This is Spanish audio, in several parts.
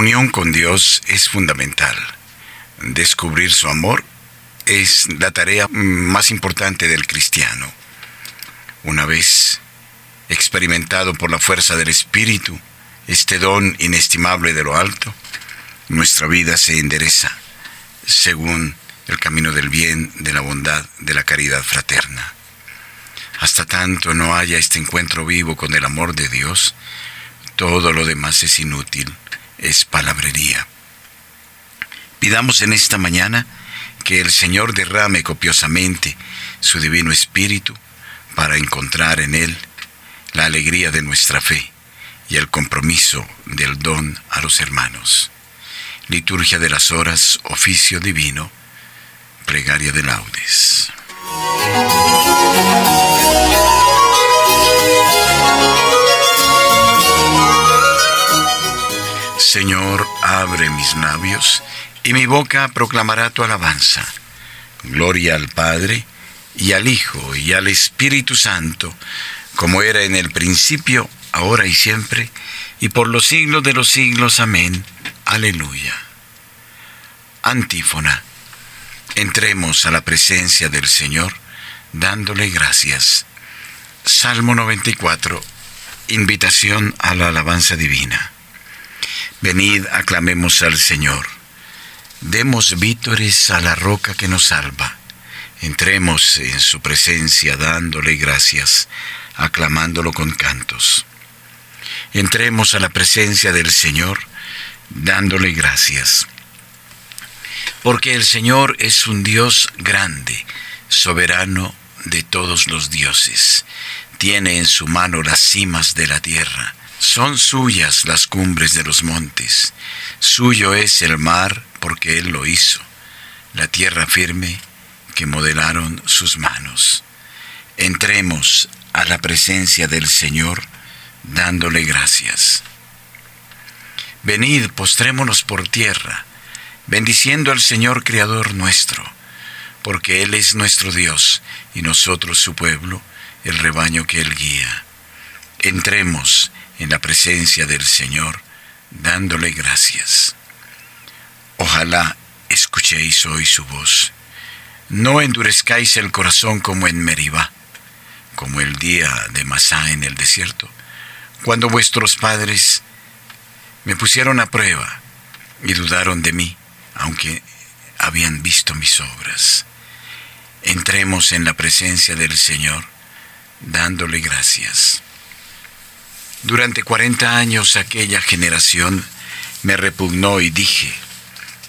unión con Dios es fundamental. Descubrir su amor es la tarea más importante del cristiano. Una vez experimentado por la fuerza del Espíritu, este don inestimable de lo alto, nuestra vida se endereza según el camino del bien, de la bondad, de la caridad fraterna. Hasta tanto no haya este encuentro vivo con el amor de Dios, todo lo demás es inútil, es palabrería. Pidamos en esta mañana que el Señor derrame copiosamente su divino espíritu para encontrar en Él la alegría de nuestra fe y el compromiso del don a los hermanos. Liturgia de las horas, oficio divino, plegaria de laudes. Señor, abre mis labios, y mi boca proclamará tu alabanza. Gloria al Padre, y al Hijo, y al Espíritu Santo, como era en el principio, ahora y siempre, y por los siglos de los siglos. Amén. Aleluya. Antífona. Entremos a la presencia del Señor, dándole gracias. Salmo 94. Invitación a la alabanza divina. Venid, aclamemos al Señor. Demos vítores a la roca que nos salva. Entremos en su presencia dándole gracias aclamándolo con cantos. Entremos a la presencia del Señor dándole gracias. Porque el Señor es un Dios grande, soberano de todos los dioses. Tiene en su mano las cimas de la tierra. Son suyas las cumbres de los montes. Suyo es el mar porque Él lo hizo. La tierra firme que modelaron sus manos. Entremos a la presencia del Señor dándole gracias. Venid, postrémonos por tierra, bendiciendo al Señor Creador nuestro, porque Él es nuestro Dios y nosotros su pueblo, el rebaño que Él guía. Entremos en la presencia del Señor dándole gracias. Ojalá escuchéis hoy su voz. No endurezcáis el corazón como en Meribá como el día de Masá en el desierto, cuando vuestros padres me pusieron a prueba y dudaron de mí, aunque habían visto mis obras. Entremos en la presencia del Señor dándole gracias. Durante cuarenta años aquella generación me repugnó y dije,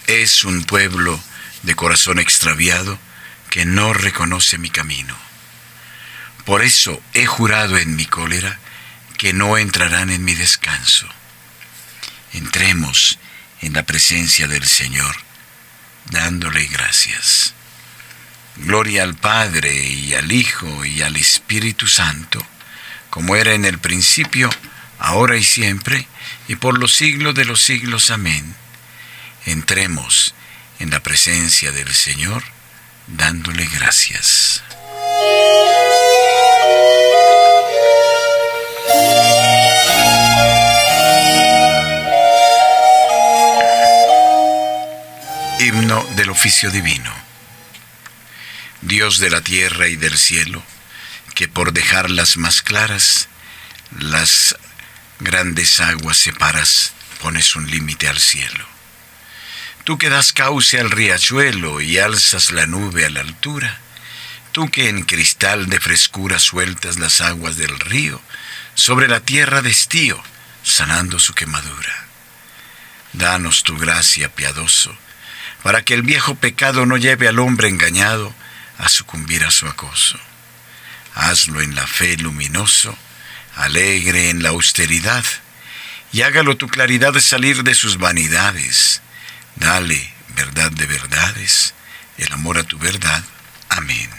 es un pueblo de corazón extraviado que no reconoce mi camino. Por eso he jurado en mi cólera que no entrarán en mi descanso. Entremos en la presencia del Señor, dándole gracias. Gloria al Padre y al Hijo y al Espíritu Santo, como era en el principio, ahora y siempre, y por los siglos de los siglos. Amén. Entremos en la presencia del Señor, dándole gracias. Himno del oficio divino. Dios de la tierra y del cielo, que por dejarlas más claras, las grandes aguas separas, pones un límite al cielo. Tú que das cauce al riachuelo y alzas la nube a la altura, tú que en cristal de frescura sueltas las aguas del río sobre la tierra de estío, sanando su quemadura. Danos tu gracia, piadoso, para que el viejo pecado no lleve al hombre engañado a sucumbir a su acoso. Hazlo en la fe luminoso, alegre en la austeridad, y hágalo tu claridad salir de sus vanidades. Dale verdad de verdades, el amor a tu verdad. Amén.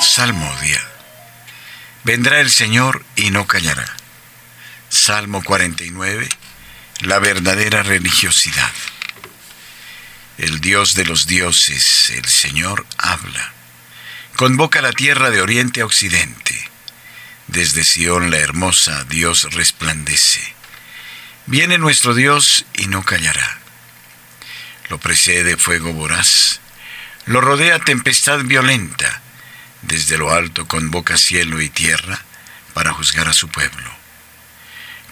Salmodia. Vendrá el Señor y no callará. Salmo 49. La verdadera religiosidad. El Dios de los dioses, el Señor, habla. convoca la tierra de oriente a occidente. Desde Sión la hermosa Dios resplandece. Viene nuestro Dios y no callará. Lo precede fuego voraz, lo rodea tempestad violenta, desde lo alto convoca cielo y tierra para juzgar a su pueblo.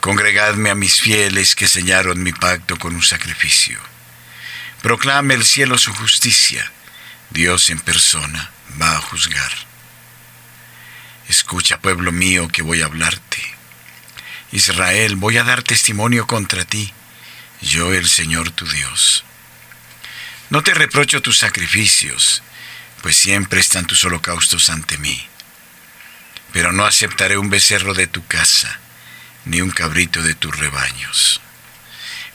Congregadme a mis fieles que sellaron mi pacto con un sacrificio. Proclame el cielo su justicia. Dios en persona va a juzgar. Escucha, pueblo mío, que voy a hablarte. Israel, voy a dar testimonio contra ti, yo el Señor tu Dios. No te reprocho tus sacrificios, pues siempre están tus holocaustos ante mí. Pero no aceptaré un becerro de tu casa, ni un cabrito de tus rebaños.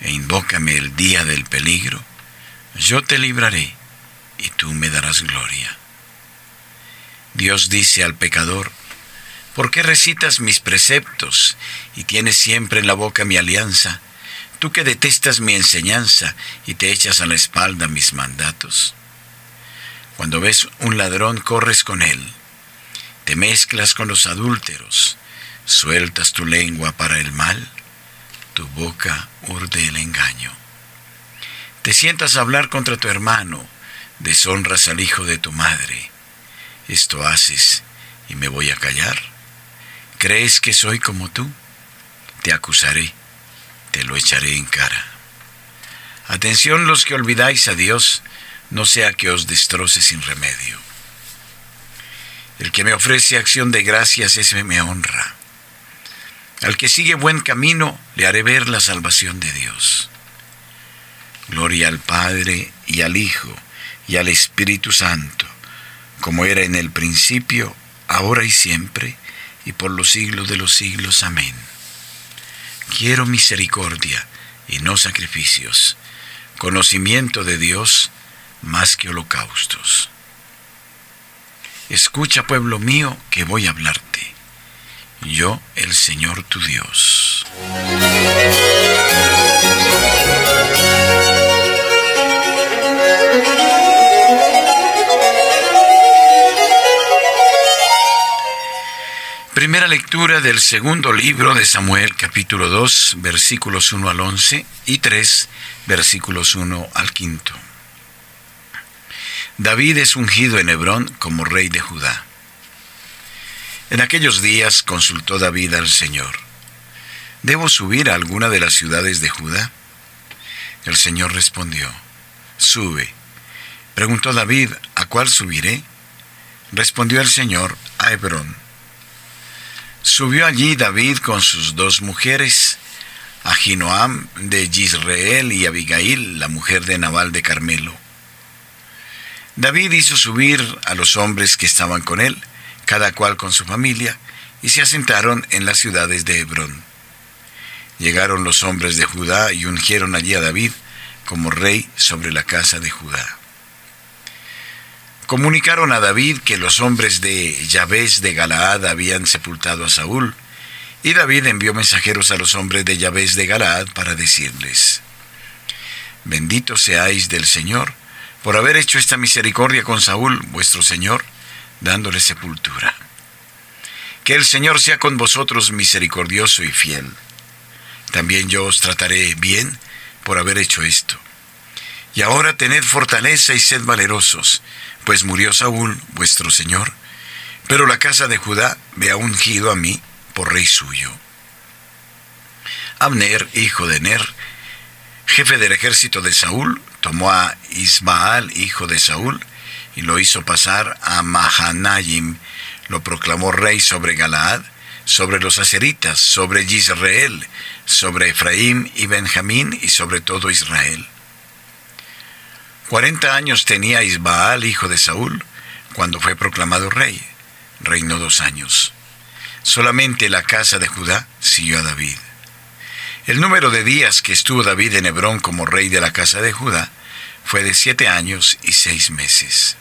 e invócame el día del peligro. Yo te libraré y tú me darás gloria. Dios dice al pecador, ¿por qué recitas mis preceptos y tienes siempre en la boca mi alianza? Tú que detestas mi enseñanza y te echas a la espalda mis mandatos. Cuando ves un ladrón corres con él, te mezclas con los adúlteros, sueltas tu lengua para el mal, tu boca urde el engaño. Te sientas a hablar contra tu hermano, deshonras al hijo de tu madre. Esto haces y me voy a callar. ¿Crees que soy como tú? Te acusaré, te lo echaré en cara. Atención los que olvidáis a Dios, no sea que os destroce sin remedio. El que me ofrece acción de gracias, ese me honra. Al que sigue buen camino, le haré ver la salvación de Dios. Gloria al Padre y al Hijo y al Espíritu Santo, como era en el principio, ahora y siempre, y por los siglos de los siglos. Amén. Quiero misericordia y no sacrificios, conocimiento de Dios más que holocaustos. Escucha, pueblo mío, que voy a hablarte. Yo, el Señor tu Dios. Primera lectura del segundo libro de Samuel, capítulo 2, versículos 1 al 11 y 3, versículos 1 al 5. David es ungido en Hebrón como rey de Judá. En aquellos días consultó David al Señor, ¿debo subir a alguna de las ciudades de Judá? El Señor respondió, sube. Preguntó David, ¿a cuál subiré? Respondió el Señor, a Hebrón. Subió allí David con sus dos mujeres, Ahinoam de Yisrael y Abigail, la mujer de Nabal de Carmelo. David hizo subir a los hombres que estaban con él, cada cual con su familia, y se asentaron en las ciudades de Hebrón. Llegaron los hombres de Judá y ungieron allí a David como rey sobre la casa de Judá comunicaron a David que los hombres de Yahvéz de Galaad habían sepultado a Saúl, y David envió mensajeros a los hombres de Yahvéz de Galaad para decirles, Bendito seáis del Señor por haber hecho esta misericordia con Saúl, vuestro Señor, dándole sepultura. Que el Señor sea con vosotros misericordioso y fiel. También yo os trataré bien por haber hecho esto. Y ahora tened fortaleza y sed valerosos, pues murió Saúl, vuestro Señor, pero la casa de Judá me ha ungido a mí por rey suyo. Abner, hijo de Ner, jefe del ejército de Saúl, tomó a Ismaal, hijo de Saúl, y lo hizo pasar a Mahanayim, lo proclamó rey sobre Galaad, sobre los aseritas, sobre Israel, sobre Efraín y Benjamín y sobre todo Israel. Cuarenta años tenía Isbaal, hijo de Saúl, cuando fue proclamado rey. Reinó dos años. Solamente la casa de Judá siguió a David. El número de días que estuvo David en Hebrón como rey de la casa de Judá fue de siete años y seis meses.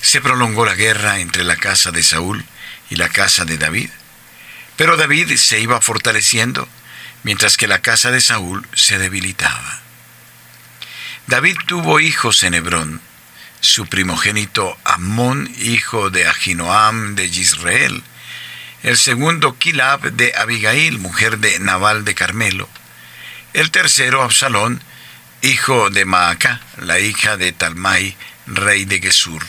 Se prolongó la guerra entre la casa de Saúl y la casa de David, pero David se iba fortaleciendo mientras que la casa de Saúl se debilitaba. David tuvo hijos en Hebrón, su primogénito Amón, hijo de Ahinoam de Israel, el segundo Kilab de Abigail, mujer de Nabal de Carmelo, el tercero Absalón, hijo de Maaca, la hija de Talmai, rey de Gesur,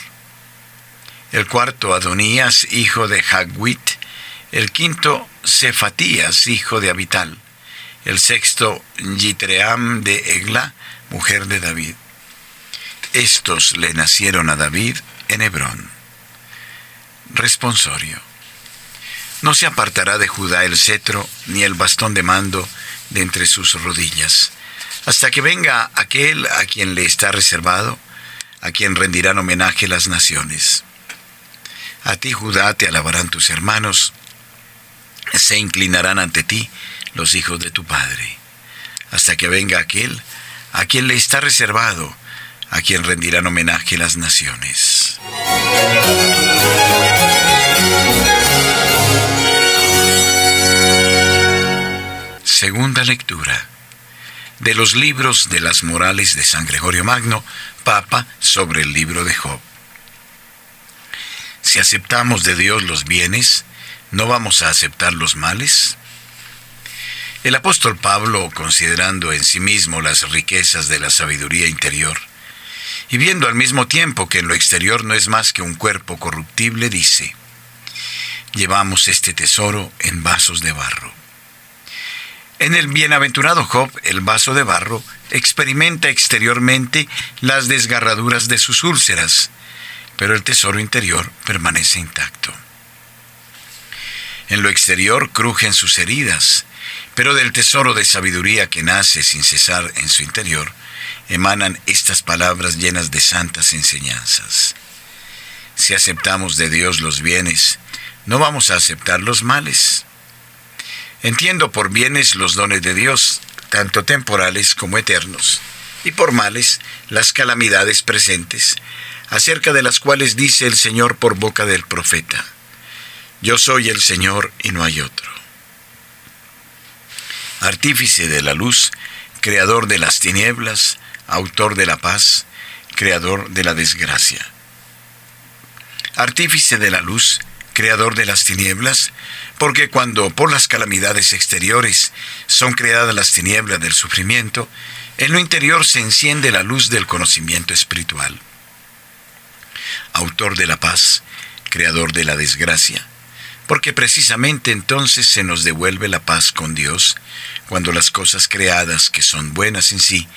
el cuarto Adonías, hijo de Hagwit, el quinto Cefatías, hijo de Abital, el sexto Yitream de Egla, mujer de David. Estos le nacieron a David en Hebrón. Responsorio. No se apartará de Judá el cetro ni el bastón de mando de entre sus rodillas, hasta que venga aquel a quien le está reservado, a quien rendirán homenaje las naciones. A ti, Judá, te alabarán tus hermanos, se inclinarán ante ti los hijos de tu Padre, hasta que venga aquel a quien le está reservado, a quien rendirán homenaje las naciones. Segunda lectura de los libros de las morales de San Gregorio Magno, Papa, sobre el libro de Job. Si aceptamos de Dios los bienes, ¿no vamos a aceptar los males? El apóstol Pablo, considerando en sí mismo las riquezas de la sabiduría interior, y viendo al mismo tiempo que en lo exterior no es más que un cuerpo corruptible, dice, llevamos este tesoro en vasos de barro. En el bienaventurado Job, el vaso de barro experimenta exteriormente las desgarraduras de sus úlceras, pero el tesoro interior permanece intacto. En lo exterior crujen sus heridas, pero del tesoro de sabiduría que nace sin cesar en su interior, emanan estas palabras llenas de santas enseñanzas. Si aceptamos de Dios los bienes, no vamos a aceptar los males. Entiendo por bienes los dones de Dios, tanto temporales como eternos, y por males las calamidades presentes, acerca de las cuales dice el Señor por boca del profeta. Yo soy el Señor y no hay otro artífice de la luz, creador de las tinieblas, autor de la paz, creador de la desgracia. Artífice de la luz, creador de las tinieblas, porque cuando por las calamidades exteriores son creadas las tinieblas del sufrimiento, en lo interior se enciende la luz del conocimiento espiritual. Autor de la paz, creador de la desgracia, porque precisamente entonces se nos devuelve la paz con Dios, cuando las cosas creadas que son buenas en sí,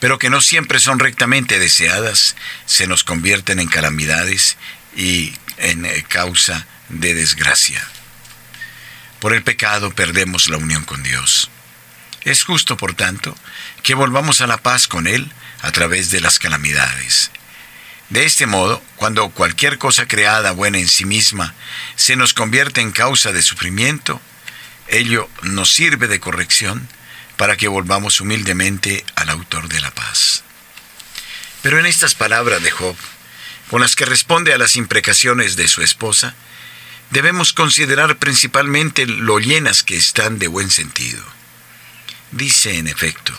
pero que no siempre son rectamente deseadas, se nos convierten en calamidades y en eh, causa de desgracia. Por el pecado perdemos la unión con Dios. Es justo, por tanto, que volvamos a la paz con Él a través de las calamidades. De este modo, cuando cualquier cosa creada buena en sí misma se nos convierte en causa de sufrimiento, ello nos sirve de corrección para que volvamos humildemente al autor de la paz. Pero en estas palabras de Job, con las que responde a las imprecaciones de su esposa, debemos considerar principalmente lo llenas que están de buen sentido. Dice en efecto,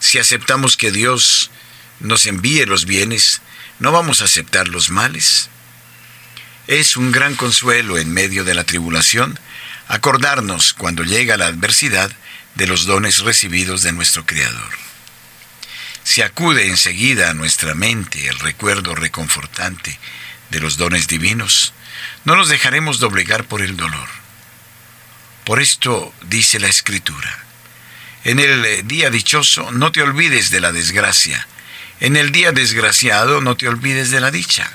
si aceptamos que Dios nos envíe los bienes, ¿no vamos a aceptar los males? Es un gran consuelo en medio de la tribulación acordarnos cuando llega la adversidad de los dones recibidos de nuestro Creador. Si acude enseguida a nuestra mente el recuerdo reconfortante de los dones divinos, no nos dejaremos doblegar por el dolor. Por esto dice la Escritura, en el día dichoso no te olvides de la desgracia, en el día desgraciado no te olvides de la dicha.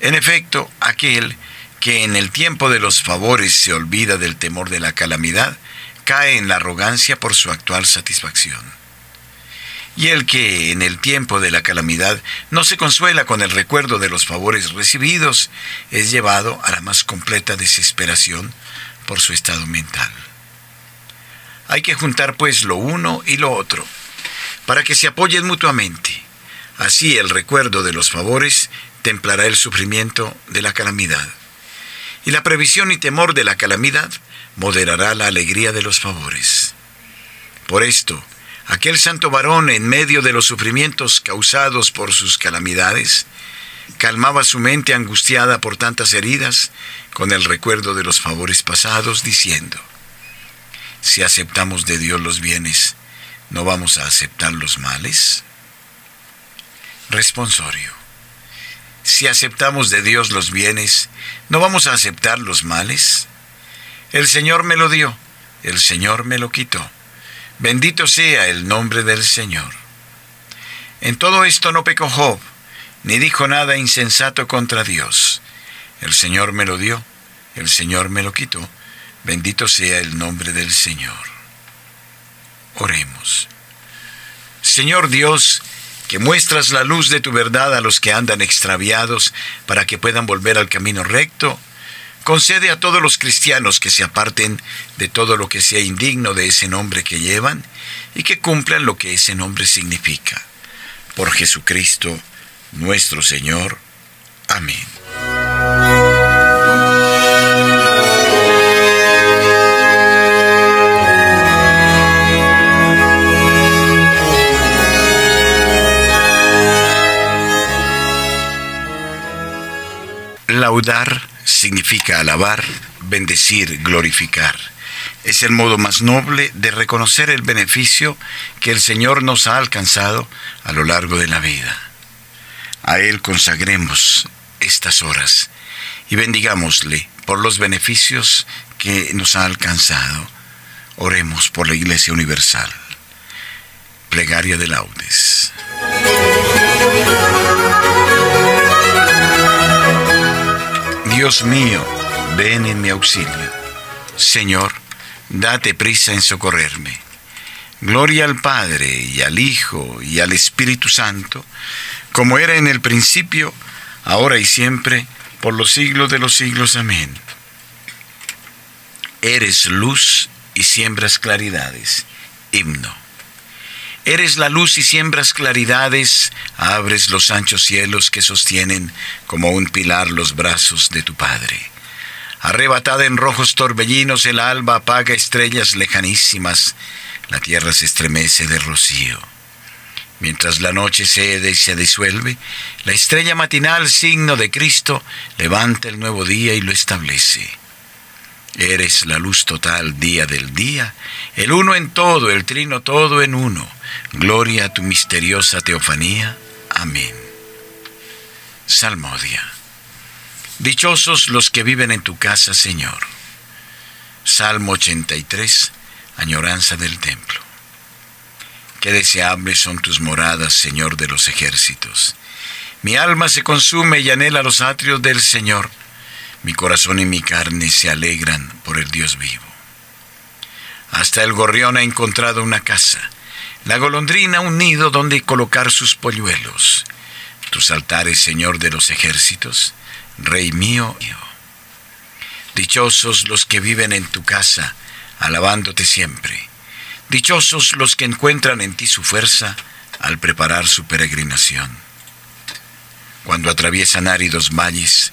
En efecto, aquel que en el tiempo de los favores se olvida del temor de la calamidad, cae en la arrogancia por su actual satisfacción. Y el que en el tiempo de la calamidad no se consuela con el recuerdo de los favores recibidos, es llevado a la más completa desesperación por su estado mental. Hay que juntar pues lo uno y lo otro, para que se apoyen mutuamente. Así el recuerdo de los favores templará el sufrimiento de la calamidad. Y la previsión y temor de la calamidad moderará la alegría de los favores. Por esto, aquel santo varón en medio de los sufrimientos causados por sus calamidades, calmaba su mente angustiada por tantas heridas con el recuerdo de los favores pasados, diciendo, si aceptamos de Dios los bienes, ¿no vamos a aceptar los males? Responsorio. Si aceptamos de Dios los bienes, ¿no vamos a aceptar los males? El Señor me lo dio, el Señor me lo quitó. Bendito sea el nombre del Señor. En todo esto no pecó Job, ni dijo nada insensato contra Dios. El Señor me lo dio, el Señor me lo quitó. Bendito sea el nombre del Señor. Oremos. Señor Dios, que muestras la luz de tu verdad a los que andan extraviados para que puedan volver al camino recto, concede a todos los cristianos que se aparten de todo lo que sea indigno de ese nombre que llevan y que cumplan lo que ese nombre significa. Por Jesucristo, nuestro Señor. Amén. Laudar significa alabar, bendecir, glorificar. Es el modo más noble de reconocer el beneficio que el Señor nos ha alcanzado a lo largo de la vida. A Él consagremos estas horas y bendigámosle por los beneficios que nos ha alcanzado. Oremos por la Iglesia Universal. Plegaria de laudes. Dios mío, ven en mi auxilio. Señor, date prisa en socorrerme. Gloria al Padre y al Hijo y al Espíritu Santo, como era en el principio, ahora y siempre, por los siglos de los siglos. Amén. Eres luz y siembras claridades. Himno. Eres la luz y siembras claridades, abres los anchos cielos que sostienen como un pilar los brazos de tu Padre. Arrebatada en rojos torbellinos, el alba apaga estrellas lejanísimas, la tierra se estremece de rocío. Mientras la noche cede y se disuelve, la estrella matinal, signo de Cristo, levanta el nuevo día y lo establece. Eres la luz total día del día, el uno en todo, el trino todo en uno. Gloria a tu misteriosa teofanía. Amén. Salmodia. Dichosos los que viven en tu casa, Señor. Salmo 83, añoranza del templo. Qué deseables son tus moradas, Señor de los ejércitos. Mi alma se consume y anhela los atrios del Señor. Mi corazón y mi carne se alegran por el Dios vivo. Hasta el gorrión ha encontrado una casa, la golondrina un nido donde colocar sus polluelos. Tus altares, Señor de los ejércitos, Rey mío. Dichosos los que viven en tu casa, alabándote siempre Dichosos los que encuentran en ti su fuerza al preparar su peregrinación. Cuando atraviesan áridos valles,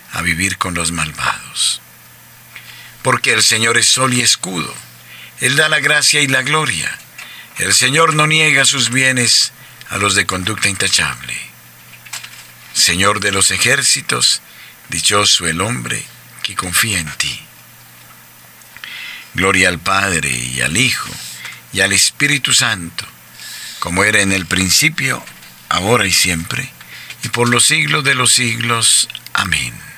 a vivir con los malvados. Porque el Señor es sol y escudo, Él da la gracia y la gloria. El Señor no niega sus bienes a los de conducta intachable. Señor de los ejércitos, dichoso el hombre que confía en ti. Gloria al Padre y al Hijo y al Espíritu Santo, como era en el principio, ahora y siempre, y por los siglos de los siglos. Amén.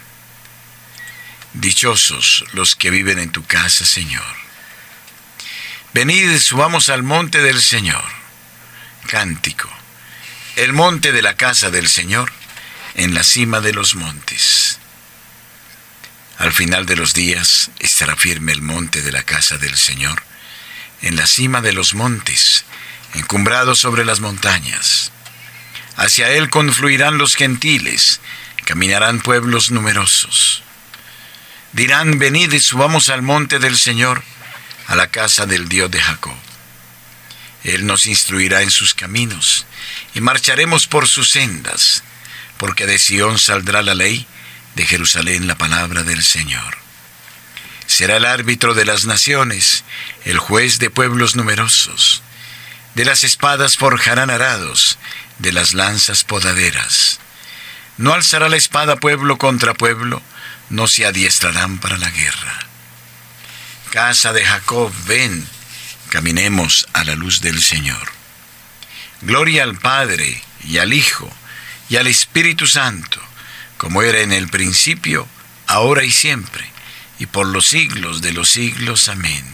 Dichosos los que viven en tu casa, Señor. Venid, subamos al monte del Señor. Cántico. El monte de la casa del Señor, en la cima de los montes. Al final de los días estará firme el monte de la casa del Señor, en la cima de los montes, encumbrado sobre las montañas. Hacia él confluirán los gentiles, caminarán pueblos numerosos. Dirán, venid y subamos al monte del Señor, a la casa del Dios de Jacob. Él nos instruirá en sus caminos, y marcharemos por sus sendas, porque de Sión saldrá la ley, de Jerusalén la palabra del Señor. Será el árbitro de las naciones, el juez de pueblos numerosos. De las espadas forjarán arados, de las lanzas podaderas. No alzará la espada pueblo contra pueblo, no se adiestrarán para la guerra. Casa de Jacob, ven, caminemos a la luz del Señor. Gloria al Padre y al Hijo y al Espíritu Santo, como era en el principio, ahora y siempre, y por los siglos de los siglos. Amén.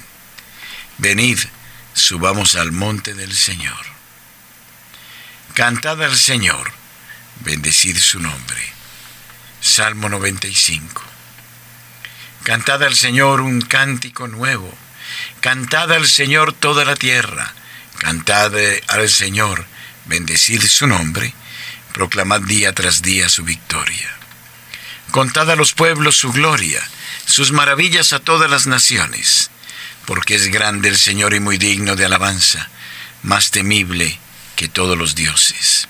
Venid, subamos al monte del Señor. Cantad al Señor, bendecid su nombre. Salmo 95. Cantad al Señor un cántico nuevo. Cantad al Señor toda la tierra. Cantad al Señor, bendecid su nombre. Proclamad día tras día su victoria. Contad a los pueblos su gloria, sus maravillas a todas las naciones, porque es grande el Señor y muy digno de alabanza, más temible que todos los dioses.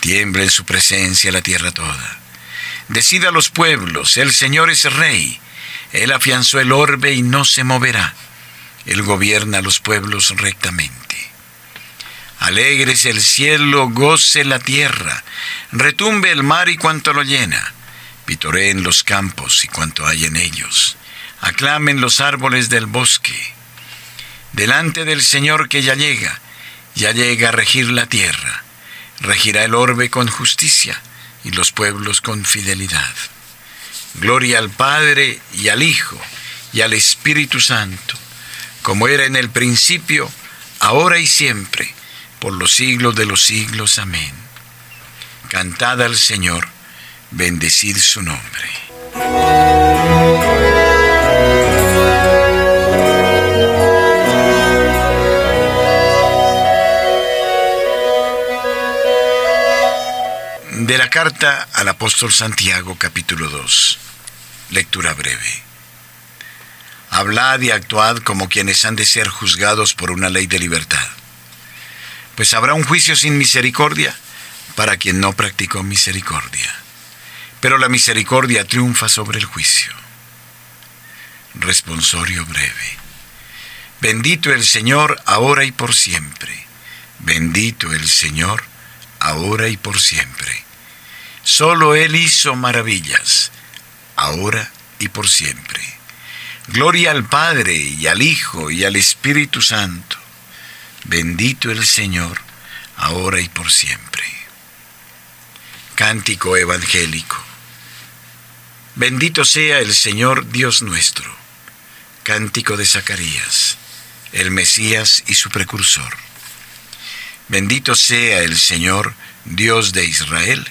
Tiembla en su presencia la tierra toda. Decida los pueblos, el Señor es rey. Él afianzó el orbe y no se moverá. Él gobierna a los pueblos rectamente. Alegres el cielo, goce la tierra, retumbe el mar y cuanto lo llena, pitoreen los campos y cuanto hay en ellos, aclamen los árboles del bosque delante del Señor que ya llega, ya llega a regir la tierra, regirá el orbe con justicia y los pueblos con fidelidad. Gloria al Padre y al Hijo y al Espíritu Santo, como era en el principio, ahora y siempre, por los siglos de los siglos. Amén. Cantad al Señor, bendecid su nombre. De la carta al apóstol Santiago capítulo 2. Lectura breve. Hablad y actuad como quienes han de ser juzgados por una ley de libertad. Pues habrá un juicio sin misericordia para quien no practicó misericordia. Pero la misericordia triunfa sobre el juicio. Responsorio breve. Bendito el Señor ahora y por siempre. Bendito el Señor ahora y por siempre. Solo Él hizo maravillas, ahora y por siempre. Gloria al Padre y al Hijo y al Espíritu Santo. Bendito el Señor, ahora y por siempre. Cántico evangélico. Bendito sea el Señor Dios nuestro. Cántico de Zacarías, el Mesías y su precursor. Bendito sea el Señor Dios de Israel,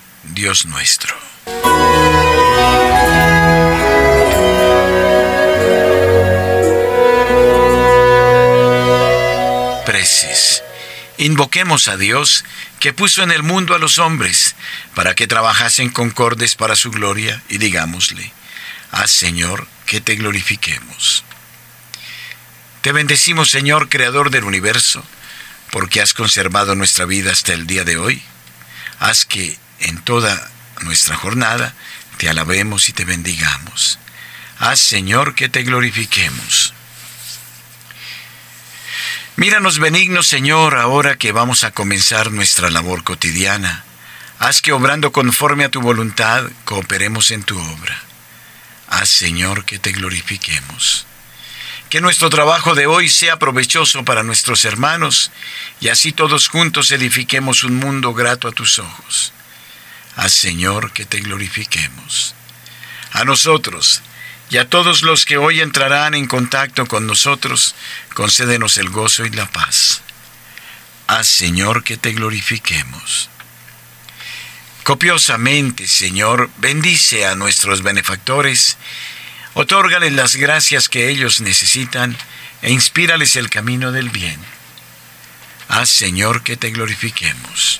Dios nuestro. Preces. Invoquemos a Dios que puso en el mundo a los hombres para que trabajasen concordes para su gloria y digámosle, haz Señor que te glorifiquemos. Te bendecimos Señor, Creador del universo, porque has conservado nuestra vida hasta el día de hoy. Haz que en toda nuestra jornada te alabemos y te bendigamos. Haz Señor que te glorifiquemos. Míranos benigno, Señor, ahora que vamos a comenzar nuestra labor cotidiana. Haz que obrando conforme a tu voluntad, cooperemos en tu obra. Haz, Señor, que te glorifiquemos. Que nuestro trabajo de hoy sea provechoso para nuestros hermanos y así todos juntos edifiquemos un mundo grato a tus ojos. Señor, que te glorifiquemos. A nosotros, y a todos los que hoy entrarán en contacto con nosotros, concédenos el gozo y la paz. Haz, Señor, que te glorifiquemos. Copiosamente, Señor, bendice a nuestros benefactores, otórgales las gracias que ellos necesitan e inspírales el camino del bien. Haz, Señor, que te glorifiquemos.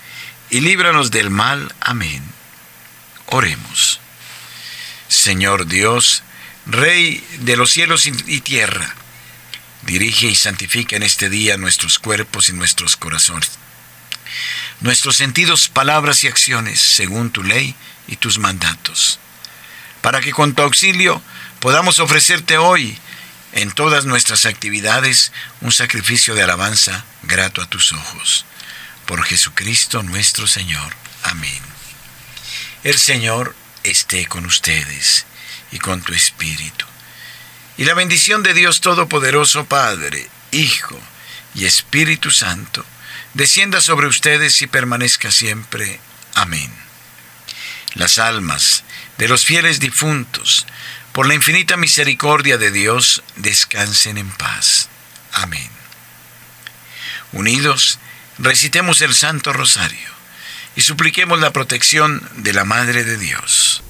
y líbranos del mal. Amén. Oremos. Señor Dios, Rey de los cielos y tierra, dirige y santifica en este día nuestros cuerpos y nuestros corazones, nuestros sentidos, palabras y acciones, según tu ley y tus mandatos, para que con tu auxilio podamos ofrecerte hoy en todas nuestras actividades un sacrificio de alabanza grato a tus ojos. Por Jesucristo nuestro Señor. Amén. El Señor esté con ustedes y con tu espíritu. Y la bendición de Dios Todopoderoso, Padre, Hijo y Espíritu Santo, descienda sobre ustedes y permanezca siempre. Amén. Las almas de los fieles difuntos, por la infinita misericordia de Dios, descansen en paz. Amén. Unidos, recitemos el Santo Rosario y supliquemos la protección de la Madre de Dios.